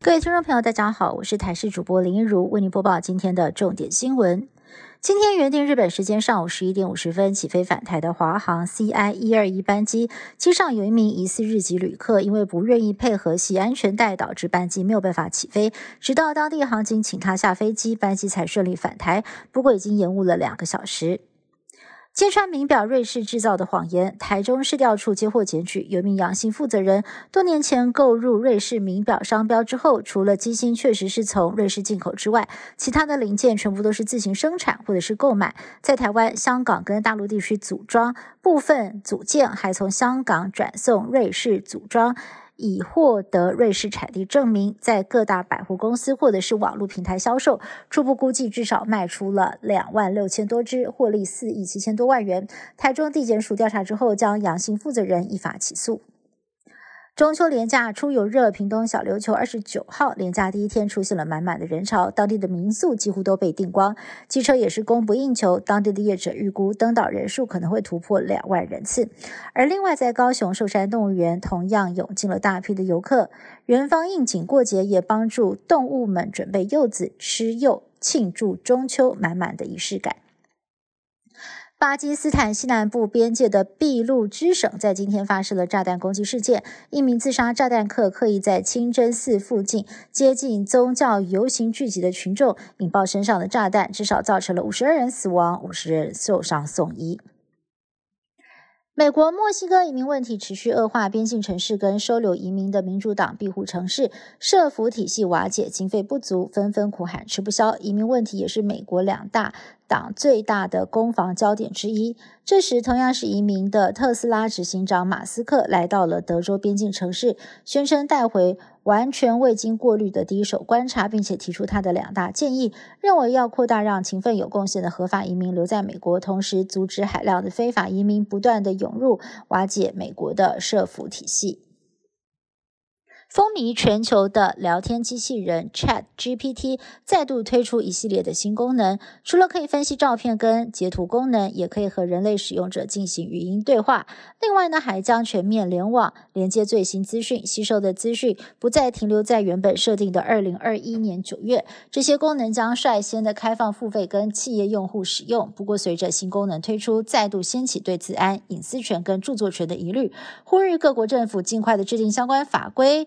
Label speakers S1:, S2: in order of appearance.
S1: 各位听众朋友，大家好，我是台视主播林一如，为您播报今天的重点新闻。今天原定日本时间上午十一点五十分起飞返台的华航 CI 一二一班机，机上有一名疑似日籍旅客，因为不愿意配合系安全带，导致班机没有办法起飞。直到当地航警请他下飞机，班机才顺利返台。不过已经延误了两个小时。揭穿名表瑞士制造的谎言，台中市调处接获检举，有名阳性负责人多年前购入瑞士名表商标之后，除了机芯确实是从瑞士进口之外，其他的零件全部都是自行生产或者是购买，在台湾、香港跟大陆地区组装，部分组件还从香港转送瑞士组装。已获得瑞士产地证明，在各大百货公司或者是网络平台销售，初步估计至少卖出了两万六千多只，获利四亿七千多万元。台中地检署调查之后，将阳性负责人依法起诉。中秋连假出游热，屏东小琉球二十九号连假第一天出现了满满的人潮，当地的民宿几乎都被订光，机车也是供不应求。当地的业者预估登岛人数可能会突破两万人次。而另外，在高雄寿山动物园同样涌进了大批的游客，园方应景过节，也帮助动物们准备柚子吃柚，庆祝中秋，满满的仪式感。巴基斯坦西南部边界的俾路支省在今天发生了炸弹攻击事件，一名自杀炸弹客刻意在清真寺附近接近宗教游行聚集的群众，引爆身上的炸弹，至少造成了五十二人死亡，五十人受伤送医。美国墨西哥移民问题持续恶化，边境城市跟收留移民的民主党庇护城市，社福体系瓦解，经费不足，纷纷苦喊吃不消。移民问题也是美国两大。党最大的攻防焦点之一。这时，同样是移民的特斯拉执行长马斯克来到了德州边境城市，宣称带回完全未经过滤的第一手观察，并且提出他的两大建议，认为要扩大让勤奋有贡献的合法移民留在美国，同时阻止海量的非法移民不断的涌入，瓦解美国的社福体系。风靡全球的聊天机器人 Chat GPT 再度推出一系列的新功能，除了可以分析照片跟截图功能，也可以和人类使用者进行语音对话。另外呢，还将全面联网，连接最新资讯，吸收的资讯不再停留在原本设定的二零二一年九月。这些功能将率先的开放付费跟企业用户使用。不过，随着新功能推出，再度掀起对自安、隐私权跟著作权的疑虑，呼吁各国政府尽快的制定相关法规。